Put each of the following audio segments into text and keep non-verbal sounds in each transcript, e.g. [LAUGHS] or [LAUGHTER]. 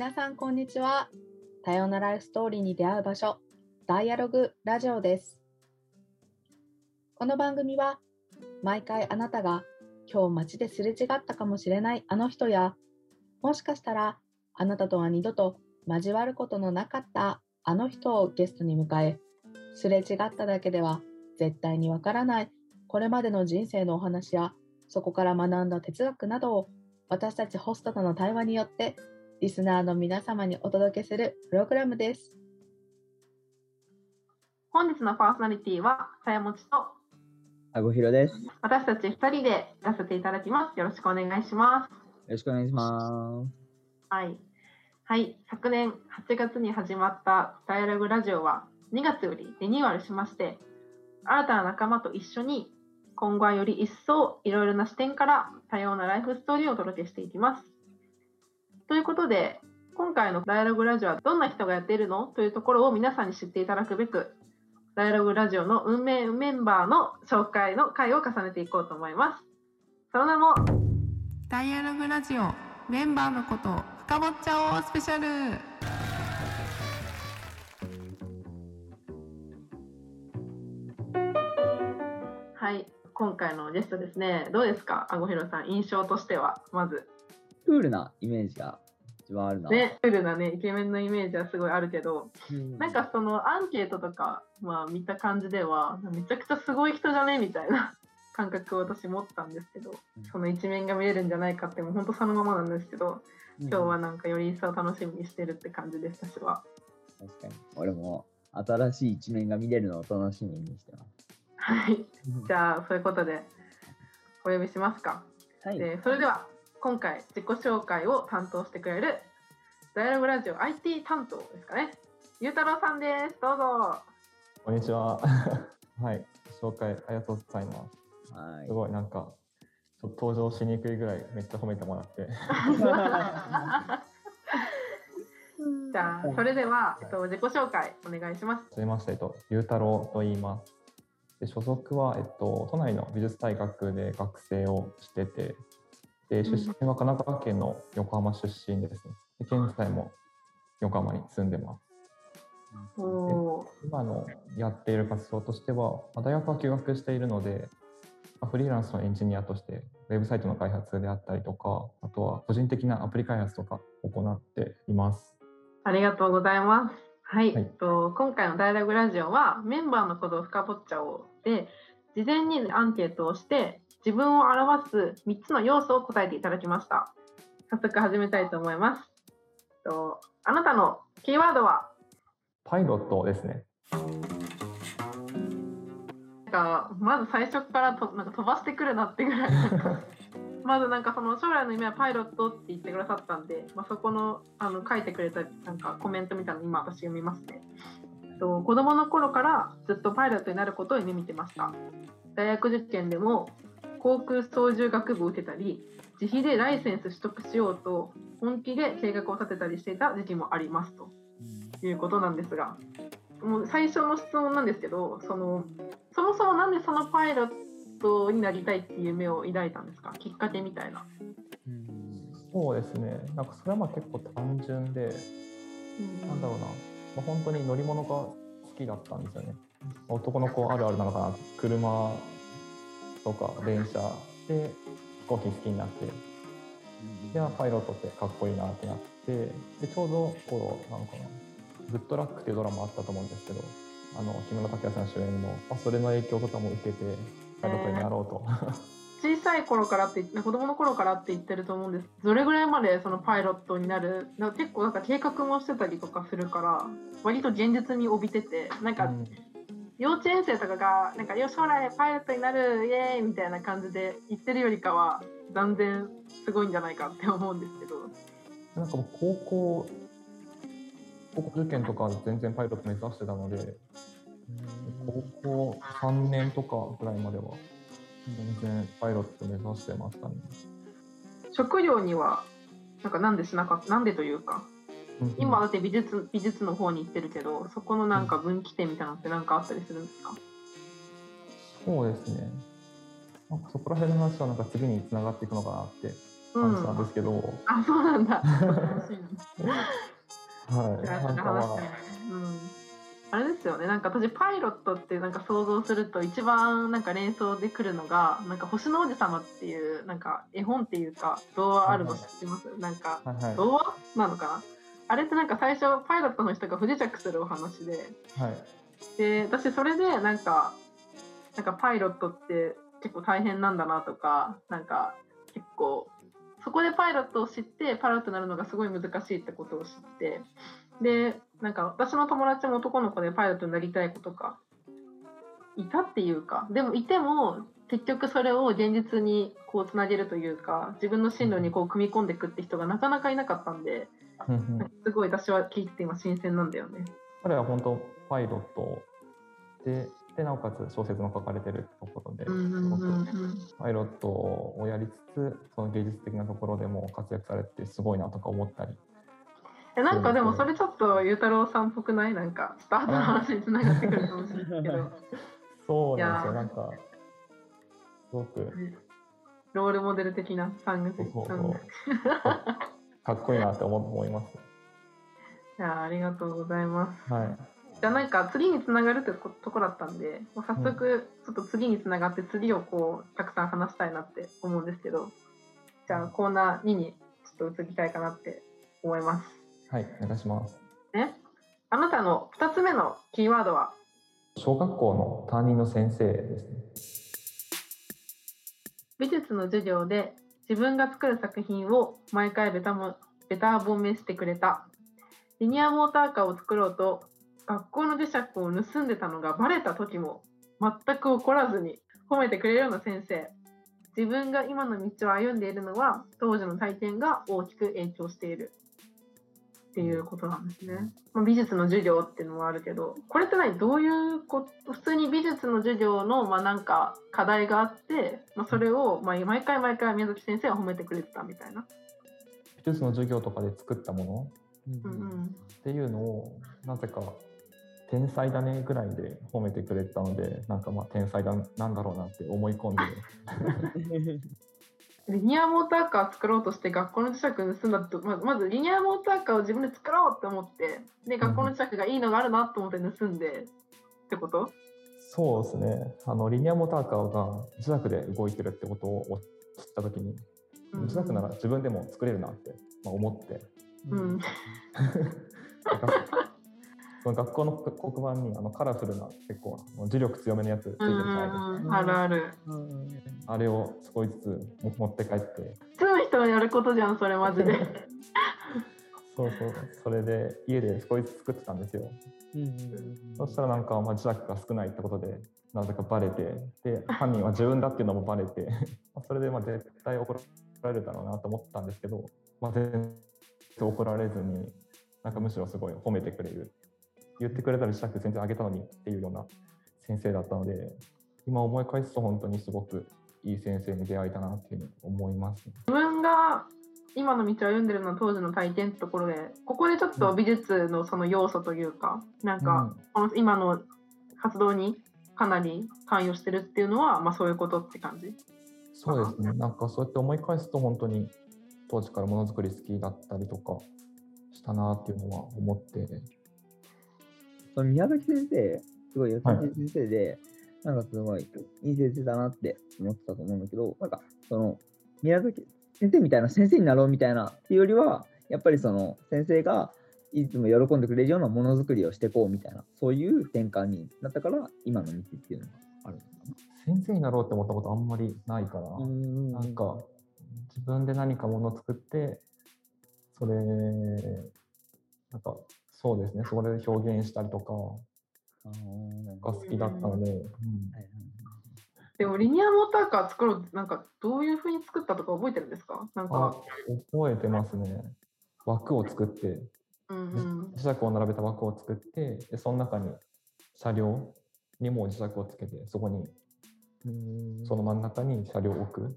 皆さんこんにちは。多様なライフストーリーに出会う場所、ダイアログラジオです。この番組は、毎回あなたが今日街ですれ違ったかもしれないあの人や、もしかしたらあなたとは二度と交わることのなかったあの人をゲストに迎え、すれ違っただけでは絶対にわからないこれまでの人生のお話や、そこから学んだ哲学などを私たちホストとの対話によってリスナーの皆様にお届けするプログラムです。本日のパーソナリティは、さやもちとあごひろです。よ私たち2人でやらせていただきます。よろしくお願いします。ろしくお願いします。はい。はい。昨年8月に始まったダイアログラジオは2月よりリニューアルしまして、新たな仲間と一緒に今後はより一層いろいろな視点から多様なライフストーリーをお届けしていきます。ということで、今回のダイアログラジオはどんな人がやっているのというところを皆さんに知っていただくべく、ダイアログラジオの運命メンバーの紹介の回を重ねていこうと思います。その名も、ダイアログラジオメンバーのことを深掘っちゃおうスペシャルはい、今回のゲストですね、どうですか、あごひろさん、印象としては、まず。クールなイメージが一番あるな。ね、クールなね、イケメンのイメージはすごいあるけど、うんなんかそのアンケートとか、まあ、見た感じでは、めちゃくちゃすごい人じゃねみたいな感覚を私持ったんですけど、その一面が見えるんじゃないかって、もう本当そのままなんですけど、今日はなんかより一層楽しみにしてるって感じです、私は。確かに。俺も新しい一面が見れるのを楽しみにしてます。はい、じゃあ、そういうことで、お呼びしますか。はい。えーそれでは、今回、自己紹介を担当してくれる、ダイアログラジオ IT 担当ですかね。ゆうたろうさんです。どうぞ。こんにちは。[LAUGHS] はい、紹介ありがとうございます。はいすごいなんか、ちょっと登場しにくいぐらいめっちゃ褒めてもらって。[LAUGHS] じゃあ、それでは、えっと、自己紹介お願いします。はじめまして、えっと、ゆうたろうと言います。で所属は、えっと、都内の美術大学で学生をしてて、で出身は神奈川県の横浜出身ですね。で現在も横浜に住んでます。今のやっている活動としては、まあ大学は休学しているので、まあフリーランスのエンジニアとして、ウェブサイトの開発であったりとか、あとは個人的なアプリ開発とか行っています。ありがとうございます。はい、はいえっと今回のダイアログラジオはメンバーのことを深掘っちゃおうで事前にアンケートをして自分を表す3つの要素を答えていただきました早速始めたいと思いますとあなたのキーワードは？パイロットですね。なんかまず最初からとなんか飛ばしてくるなってぐらい [LAUGHS] まずなんかその将来の夢はパイロットって言ってくださったんで、まあ、そこのあの書いてくれたなんかコメントみたいなの今私読みますね。と子供の頃からずっとパイロットになることを夢見てました。大学受験でも航空操縦学部を受けたり自費でライセンス取得しようと本気で計画を立てたりしていた時期もありますということなんですがもう最初の質問なんですけどそのそもそもなんでそのパイロットになりたいっていう夢を抱いたんですか？きっかけみたいな。そうですね。なんかそれはまあ結構単純で、なんだろうな、まあ、本当に乗り物が好きだったんですよね。男の子あるあるなのかな。車とか電車で飛行機好きになって、ではパイロットってかっこいいなってなってでちょうどこうなのかな「グッドラック」っていうドラマあったと思うんですけどあの木村拓哉さん主演の、まあ、それの影響とかも受けてパイロットになろうと、[LAUGHS] 小さい頃からって子供の頃からって言ってると思うんです。どれぐらいまでそのパイロットになるなんか結構なんか計画もしてたりとかするから割と現実味帯びててなんかうん幼稚園生とかがなんかよ将来パイロットになるイエーイみたいな感じで言ってるよりかは断然すごいんじゃないかって思うんですけどなんかもう高校高校受験とか全然パイロット目指してたので高校3年とかぐらいまでは全然パイロット目指してましたね。職業にはなんかなんでしなかったなんでというか今だって美術美術の方に行ってるけどそこのなんか分岐点みたいなのって何かあったりするんですか？そうですね。なんかそこら辺の話はなんか次につながっていくのかなって話なんですけど、あそうなんだ。楽しいなはい、なんかまあ、う。ん、あれですよね。なんか私パイロットってなんか想像すると一番なんか連想でくるのがなんか星の王子様っていうなんか絵本っていうか童話あるの知ってます、なんかはいはい。童話なのかな？あれってなんか最初パイロットの人が不時着するお話で。はい。で私それでなんかなんかパイロットって結構大変なんだなとかなんか結構そこでパイロットを知ってパイロットになるのがすごい難しいってことを知って。でなんか私の友達も男の子でパイロットになりたい子とかいたっていうか。でもいても結局それを現実にこうつなげるというか自分の進路にこう組み込んでいくって人がなかなかいなかったんでうんうん。すごい私は聞いてて今新鮮なんだよね。彼は本当パイロットででなおかつ小説も書かれてるところで、パイロットをやりつつその芸術的なところでも活躍されてすごいなとか思ったり。えなんかでもそれちょっとゆうたろうさんっぽくない？なんかスタートの話につながってくるかもしれないけど。[LAUGHS] そうなんですよ。なんかすごく。ロールモデル的なサングそうそうそう。うん。いかっこいいなって思思います。やありがとうございます。はい。じゃあなんか次につながるってことこだったんでもう早速ちょっと次につながって次をこうたくさん話したいなって思うんですけどじゃあコーナー2にちょっと移りたいかなって思います。はい、お願いします。ね。あなたの2つ目のキーワードは？小学校の担任の先生ですね。美術の授業で自分が作る作品を毎回ベタもベタ褒めしてくれた。リニアモーターカーを作ろうと学校の磁石を盗んでたのがバレた時も全く怒らずに褒めてくれるような先生。自分が今の道を歩んでいるのは当時の体験が大きく影響している。っていうことなんですね、まあ、美術の授業っていうのもあるけどこれって何？どういうこと普通に美術の授業のまあなんか課題があって、まあ、それをまあ毎回毎回宮崎先生は褒めてくれてたみたいな。美術の授業とかで作ったもの？うんうん。っていうのをなぜか天才だねぐらいで褒めてくれたのでなんかまあ天才だなんだろうなって思い込んで [LAUGHS] リニアモーターカー作ろうとして学校の磁石盗んだとまずまずリニアモーターカーを自分で作ろうって思ってで学校の磁石がいいのがあるなと思って盗んでってこと？そうですね。あのリニアモーターカーが磁石で動いてるってことを知った時に。うん。磁石なら自分でも作れるなって、まあ、思って。うん [LAUGHS] その学校の黒板にあのカラフルな結構磁力強めのやつついてるじゃないですか。うんあるある。あれを少しずつ持って帰って。普通の人がやることじゃんそれマジで。[LAUGHS] そうそう。それで家で少しずつ作ってたんですよ。そしたらなんかまあ磁石が少ないってことでなぜかバレて。で犯人は自分だっていうのもバレて。[LAUGHS] まあそれでまあ絶対怒られるだろうなと思ったんですけど、まあ、全然怒られずになんかむしろすごい褒めてくれる言ってくれたら磁石全然あげたのにっていうような先生だったので今思い返すと本当にすごくいい先生に出会えたなっていうふうに思います、ね。自分が今の道を歩んでるのは当時の体験ってところでここでちょっと美術のその要素というかなんかこの今の活動にかなり関与してるっていうのは、まあ、そういうことって感じ？そうですね。なんかそうやって思い返すと本当に当時からものづくり好きだったりとかしたなっていうのは思って。その宮崎先生、すごい優しはいい先生で、なんかすごいいい先生だなって思ってたと思うんだけど、なんかその宮崎先生みたいな先生になろうみたいなっていうよりは、やっぱりその先生がいつも喜んでくれるようなものづくりをしていこうみたいな、そういう転換になったから、今の道っていうのがあるのか先生になろうって思ったことあんまりないから、な。んなんか自分で何かものを作って、それ、なんかそうですね、それで表現したりとか。が好きだったので、うん。でもリニアモーターカー作ろうってなんかどういうふうに作ったとか覚えてるんですか？なんあか、覚えてますね。枠を作って、うんうん、磁石を並べた枠を作って、でその中に車両にも磁石をつけて、そこにその真ん中に車両を置く。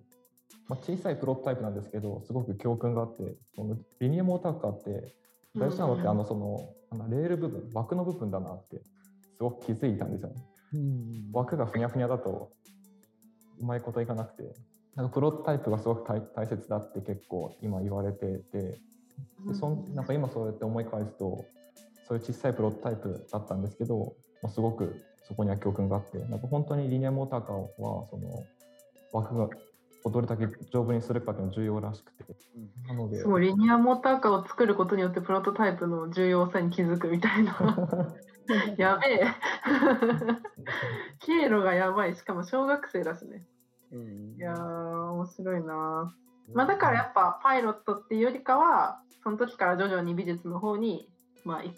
まあ、小さいプロトタイプなんですけど、すごく教訓があって、そのリニアモーターカーって大事なのって、うん。あのそのあのレール部分、枠の部分だなって、すごく気づいたんですよね。枠がふにゃふにゃだと、うまいこといかなくて、なんかプロトタイプがすごく大大切だって結構今言われててでそんなんか今そうやって思い返すとそういう小さいプロトタイプだったんですけど、まあ、すごくそこには教訓があってなんか本当にリニアモーターカーはその枠がをどれだけ丈夫にするかっていうのが重要らしくて。なので。そうリニアモーターカーを作ることによってプロトタイプの重要さに気づくみたいな。やべえ。経路がやばい。しかも小学生だしね。うん。いやー面白いな。まあだからやっぱパイロットっていうよりかはその時から徐々に美術の方にまあい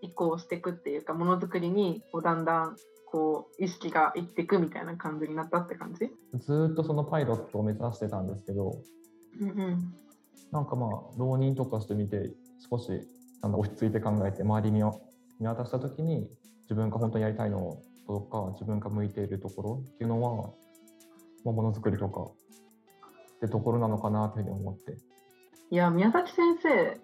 移行していくっていうかものづくりにこうだんだんこう意識がいっていくみたいな感じになったって感じ？ずーっとそのパイロットを目指してたんですけどうんうん。なんかまあ浪人とかしてみて少しなんだ落ち着いて考えて周り見わ見渡した時に自分が本当にやりたいのとか自分が向いているところっていうのは、まあ、ものづくりとかってところなのかなというふうに思って。いや宮崎先生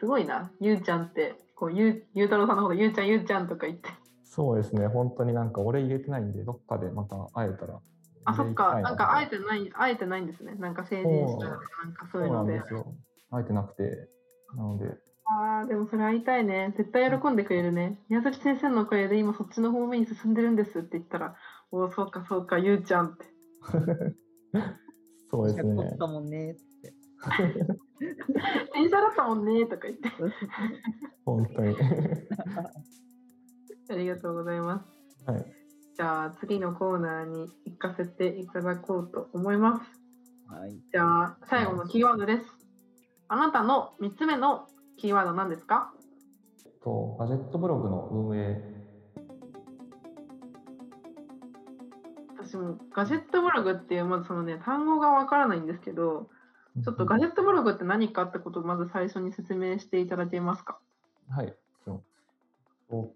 すごいな。ゆうちゃんってこうゆうゆうたろうさんのことゆうちゃんゆうちゃんとか言ってそうですね。本当になんか俺言えてないんでどっかでまた会えたら。あそっか。な。んかあえててないあえてないんですね。なんか成人式とかなんかそういうそうなのでんですよ。会えてなくて。なので。ああでもそれ会いたいね。絶対喜んでくれるね。宮崎先生のおかげで今そっちの方面に進んでるんですって言ったらおおそうかそうかゆうちゃんって。そうです取ねったもんね。って。電車だったもんねとか言って。本当に [LAUGHS] ありがとうございます。はい。じゃあ次のコーナーに行かせていただこうと思います。はい。じゃあ最後のキーワードです。あなたの3つ目のキーワードは何ですか？とガジェットブログの運営。私もガジェットブログっていうまずそのね単語がわからないんですけどちょっとガジェットブログって何かってことをまず最初に説明していただけますか？はい。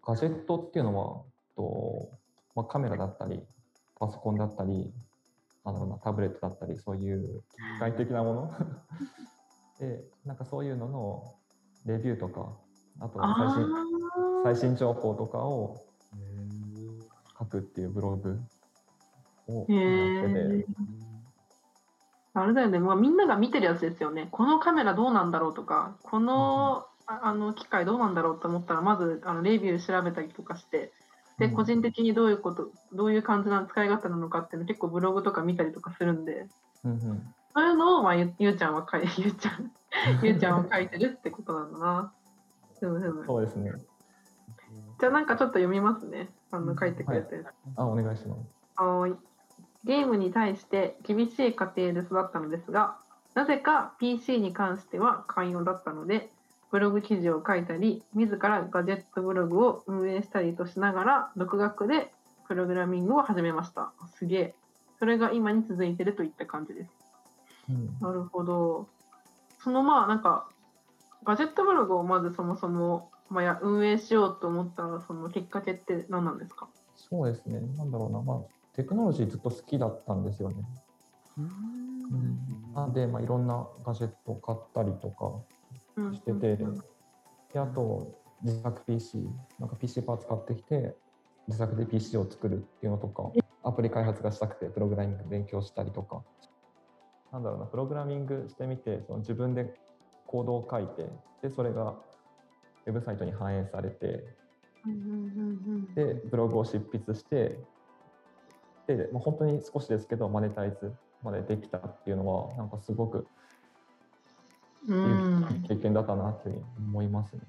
ガジェットっていうのは、とまあ、カメラだったり、パソコンだったり、なんだろうな、タブレットだったり、そういう機械的なもの？[LAUGHS] で、なんかそういうののレビューとか、あとあ最新ー最新情報とかを書くっていうブログをへやってーて、あれだよね、まあ、みんなが見てるやつですよね。このカメラどうなんだろうとか、この,、ああの機械どうなんだろうと思ったら、まずあのレビュー調べたりとかして、で、うん個人的にどういうこと、どういう感じな使い方なのかっていうの結構ブログとか見たりとかするんで、うんうんそういうのを、まあ、ゆゆうちゃんは書い [LAUGHS] ゆうちゃん、ゆうちゃんは書いてるってことなんだな。ふむふむそうですね。じゃあなんかちょっと読みますね。あの書いてくれてる。あ、お願いします。はい。ゲームに対して厳しい家庭で育ったのですが、なぜか PC に関しては寛容だったので、ブログ記事を書いたり、自らガジェットブログを運営したりとしながら、独学でプログラミングを始めました。すげえ。それが今に続いてるといった感じです。うんなるほど。そのまあなんか、ガジェットブログをまずそもそも、まあ、や運営しようと思ったそのきっかけって何なんですか？そうですね。なんだろうな、まあ、テクノロジーずっと好きだったんですよね。なんで、まあ、いろんなガジェットを買ったりとかうんしてて、であと自作 PC、なんか PC パーツ買ってきて、自作で PC を作るっていうのとか、アプリ開発がしたくて、プログラミング勉強したりとか、なんだろうな、プログラミングしてみて、その自分でコードを書いて、で、それがウェブサイトに反映されて、で、ブログを執筆して、で、まあ、本当に少しですけど、マネタイズまでできたっていうのは、なんかすごくう経験だったなって思いますね。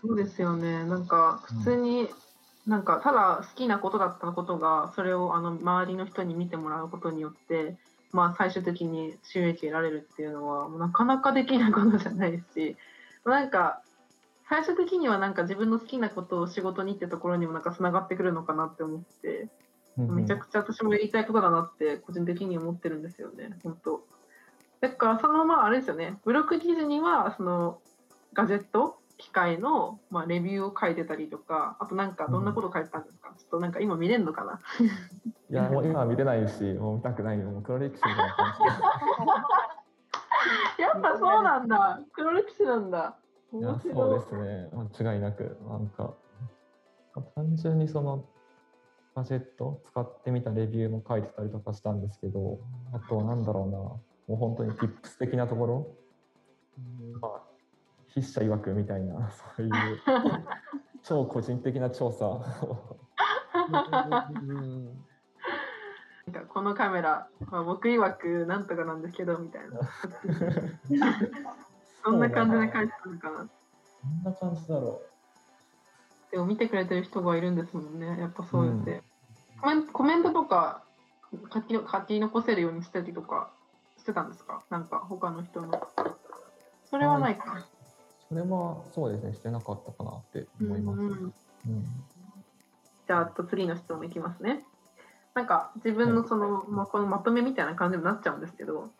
そうですよね。なんか普通に、なんかただ好きなことだったことがそれをあの周りの人に見てもらうことによって、まあ、最終的に収益得られるっていうのはなかなかできないことじゃないしなんか最終的にはなんか自分の好きなことを仕事にってところにもなんかつながってくるのかなって思ってめちゃくちゃ私もやりたいことだなって個人的に思ってるんですよね。本当だからそのまああれですよね。ブログ記事にはそのガジェット機械の、まあ、レビューを書いてたりとかあとなんかどんなこと書いてたんですか、ちょっとなんか今見れるのかな？[LAUGHS] いや、もう今は見れないし、もう見たくないよ。もう黒歴史みたいな感やっぱそうなんだ。黒歴史なんだ。そうですね。間違いなく。なんか、単純にその、ガジェット使ってみたレビューも書いてたりとかしたんですけど、あとはなんだろうな、もう本当に tips 的なところ、まあ、筆者曰くみたいな、[LAUGHS] そういう超個人的な調査をうんなんかこのカメラ、まあ、僕曰くなんとかなんですけどみたいな。[LAUGHS] そんな感じで書いてたのかな。どんな感じだろでも見てくれてる人がいるんですもんね。やっぱそうやって。コメンコメントとか書き書き残せるようにしたりとかしてたんですか？なんか他の人の。それはないか。う。それはそうですね、してなかったかなってうん思います。うんうんじゃあ、あと次の質問いきますね。なんか自分のその、まあ、このまとめみたいな感じになっちゃうんですけど、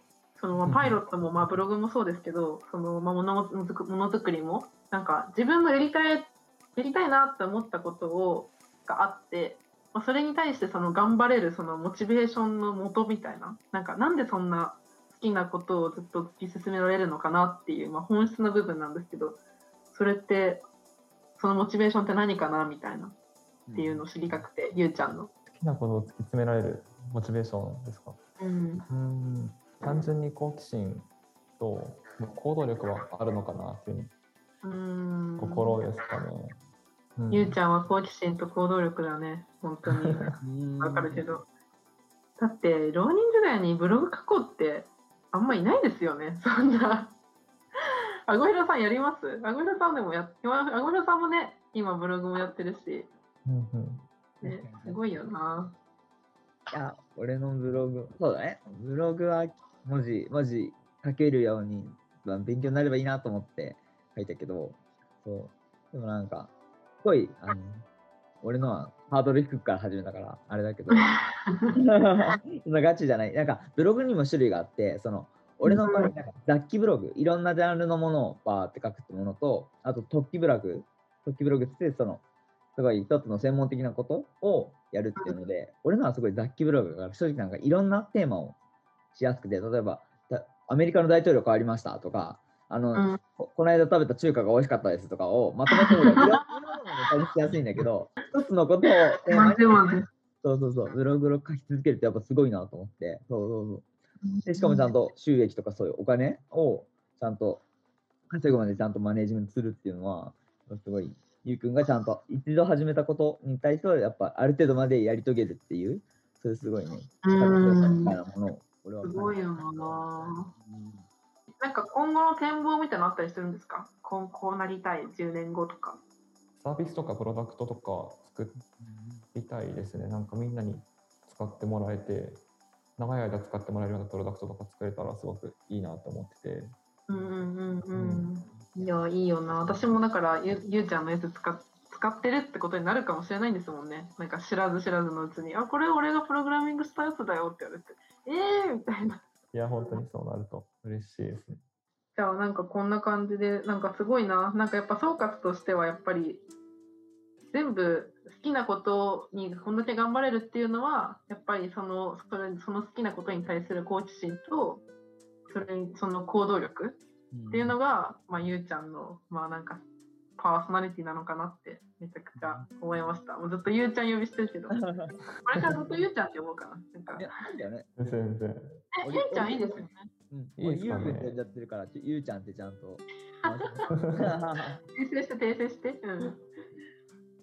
そのまあうんパイロットもまあブログもそうですけど、そのまあものもづくものづくりもなんか自分のやりたいやりたいなって思ったことをがあって、まあ、それに対してその頑張れるそのモチベーションの元みたいな、なんかなんでそんな好きなことをずっと突き進められるのかなっていう、まあ、本質の部分なんですけど、それってそのモチベーションって何かなみたいな。っていうのを知りたくて、ゆうちゃんの。好きなことを突き詰められるモチベーションですか？うん。うん単純に好奇心と行動力はあるのかなっていううん。ところですかね。うんゆうちゃんは好奇心と行動力だね、本当に。[LAUGHS] わかるけど。だって、浪人時代にブログ書こうってあんまいないですよね、[LAUGHS] そんな。あごひろさんやります？あごひろさんでもやっ、あごひろさんもね、今ブログもやってるし、うんうんね、すごいよな。いや、俺のブログ、そうだね。ブログは文字、文字書けるように、まあ勉強になればいいなと思って書いたけど、そう。でもなんか、すごい、あの、俺のはハードル低くから始めたから、あれだけど、[LAUGHS] そんなガチじゃない。なんか、ブログにも種類があって、その、俺の場合、なんか雑記ブログ、いろんなジャンルのものをバーって書くってものと、あと、突起ブログ、突起ブログって、その、すごい一つの専門的なことをやるっていうので、俺のはすごい雑記ブログだから、正直なんかいろんなテーマをしやすくて、例えば、だアメリカの大統領変わりましたとか、あの、うん。ここの間食べた中華が美味しかったですとかをまとめてもいろんなものに [LAUGHS] しやすいんだけど、一つのことを。[LAUGHS] そうそうそう、ブログを書き続けるってやっぱすごいなと思って、そうそうそう。でしかもちゃんと収益とかそういうお金をちゃんと稼ぐまでちゃんとマネージメントするっていうのは、すごい、ゆうくんがちゃんと一度始めたことに対しては、やっぱある程度までやり遂げるっていう、そういうすごいね、うん力強さみたいなものを俺はすごいよな。なんか今後の展望みたいなのあったりするんですか？こうこうなりたい、10年後とか。サービスとかプロダクトとか作りたいですね。なんかみんなに使ってもらえて、長い間使ってもらえるようなプロダクトとか作れたらすごくいいなと思ってて。うんうんうんうん。いや、いいよな。私もだからゆ、ゆうちゃんのやつ使っ使ってるってことになるかもしれないんですもんね。なんか知らず知らずのうちに、あ、これ俺がプログラミングしたやつだよって言われて、えーみたいな。いや、本当にそうなると嬉しいですね。じゃあなんかこんな感じで、なんかすごいな。なんかやっぱ総括としてはやっぱり、全部好きなことにこんだけ頑張れるっていうのは、やっぱりそのそれその好きなことに対する好奇心と、それにその行動力っていうのが、まあ、ゆうちゃんの、まあなんか、パーソナリティなのかなってめちゃくちゃ思いました。もうずっとゆうちゃん呼びしてるけど、[LAUGHS] これからずっとゆうちゃんって呼ぼうかな。なんかいや、いいんだよね。全然。え、ゆうちゃんいいですよね。うん、いいですかねゆうくんって呼んじゃってるから、ゆうちゃんってちゃんと。訂正して訂正して。うん。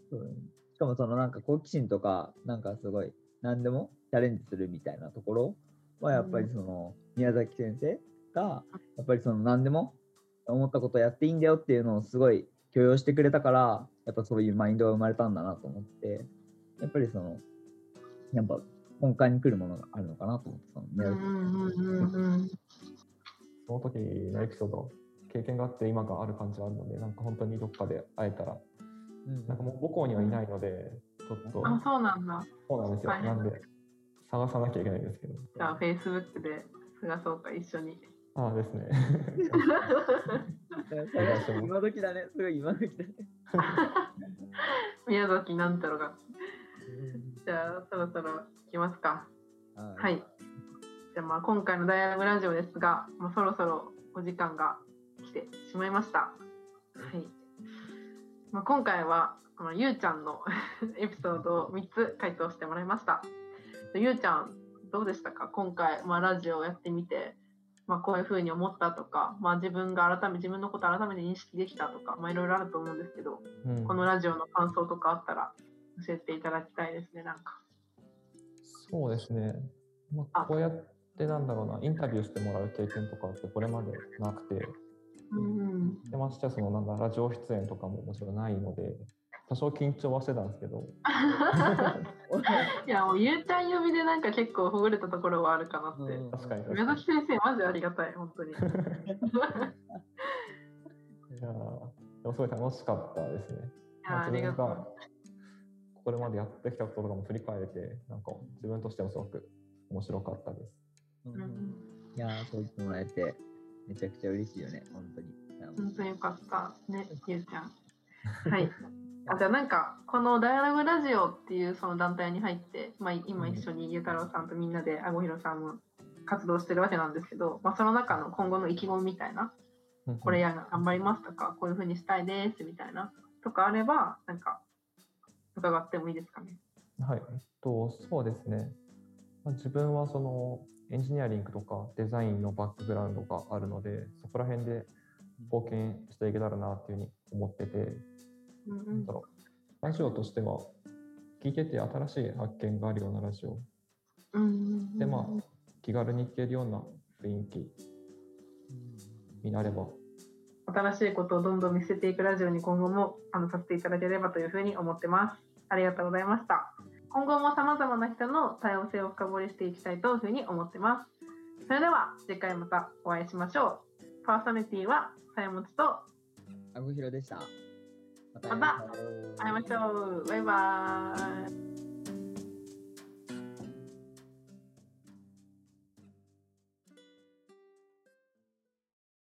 そうだねしかもそのなんか好奇心とか、なんかすごい何でもチャレンジするみたいなところはやっぱりその宮崎先生がやっぱりその何でも思ったことやっていいんだよっていうのをすごい許容してくれたから、やっぱそういうマインドが生まれたんだなと思って、やっぱりその、やっぱ根幹に来るものがあるのかなと思って、その宮崎うんうんうんうんその時のエピソード、経験があって今がある感じはあるので、なんか本当にどっかで会えたら、うんなんかもう母校にはいないので、ちょっと、あ、そうなんだ。そうなんですよ。なんで、探さなきゃいけないんですけど。じゃあ、Facebook で探そうか、一緒に。ああですね。[LAUGHS] 今時だね、すごい今時だね。宮崎なんたろが。じゃあ、そろそろ行きますか。はい。じゃあ、まあ、今回のダイアログラジオですが、もうそろそろお時間が来てしまいました。はい。まあ、今回は、あのゆうちゃんの [LAUGHS] エピソードを3つ回答してもらいました。ゆうちゃんどうでしたか？今回、まあ、ラジオをやってみて、まあ、こういうふうに思ったとか、まあ、自分が改め自分のことを改めて認識できたとか、まあ、いろいろあると思うんですけど、うんこのラジオの感想とかあったら教えていただきたいですねなんか。そうですね。まあ、こうやってなんだろうな、インタビューしてもらう経験とかってこれまでなくて、うんでましてやそのなんだラジオ出演とかももちろんないので、多少緊張はしてたんですけど、[LAUGHS] いやもうゆうちゃん呼びでなんか結構ほぐれたところはあるかなって。うん確かに確宮かに。崎先生マジありがたい本当に。[LAUGHS] いやーでもすごい楽しかったですね。いやありがとう。これまでやってきたこととかも振り返れて、なんか自分としてもすごく面白かったです。うんうんいやー、そう言ってもらえて、めちゃくちゃ嬉しいよね、本当に。本当によかったねゆうちゃん。はい。[LAUGHS] あじゃあなんかこの「ダイアログラジオ」っていうその団体に入って、まあ、今一緒にゆうたろうさんとみんなであごひろさんも活動してるわけなんですけど、まあ、その中の今後の意気込みみたいなこれや頑張りますとかこういうふうにしたいですみたいなとかあればなんか伺ってもいいですかね？はい、えっと、そうですね。まあ自分はそのエンジニアリングとかデザインのバックグラウンドがあるので、そこら辺で貢献していけたらなっていうふうに思ってて、うんうんなんだろう、ラジオとしては聞いてて新しい発見があるようなラジオうんうんで、まあ、気軽に聞けるような雰囲気になれば、新しいことをどんどん見せていくラジオに今後もあのさせていただければというふうに思ってます。ありがとうございました。今後も様々な人の多様性を深掘りしていきたいというふうに思ってます。それでは次回またお会いしましょう。パーソナリティはさやもちとあごひろでした。ままた会いましょう。バイバーイ。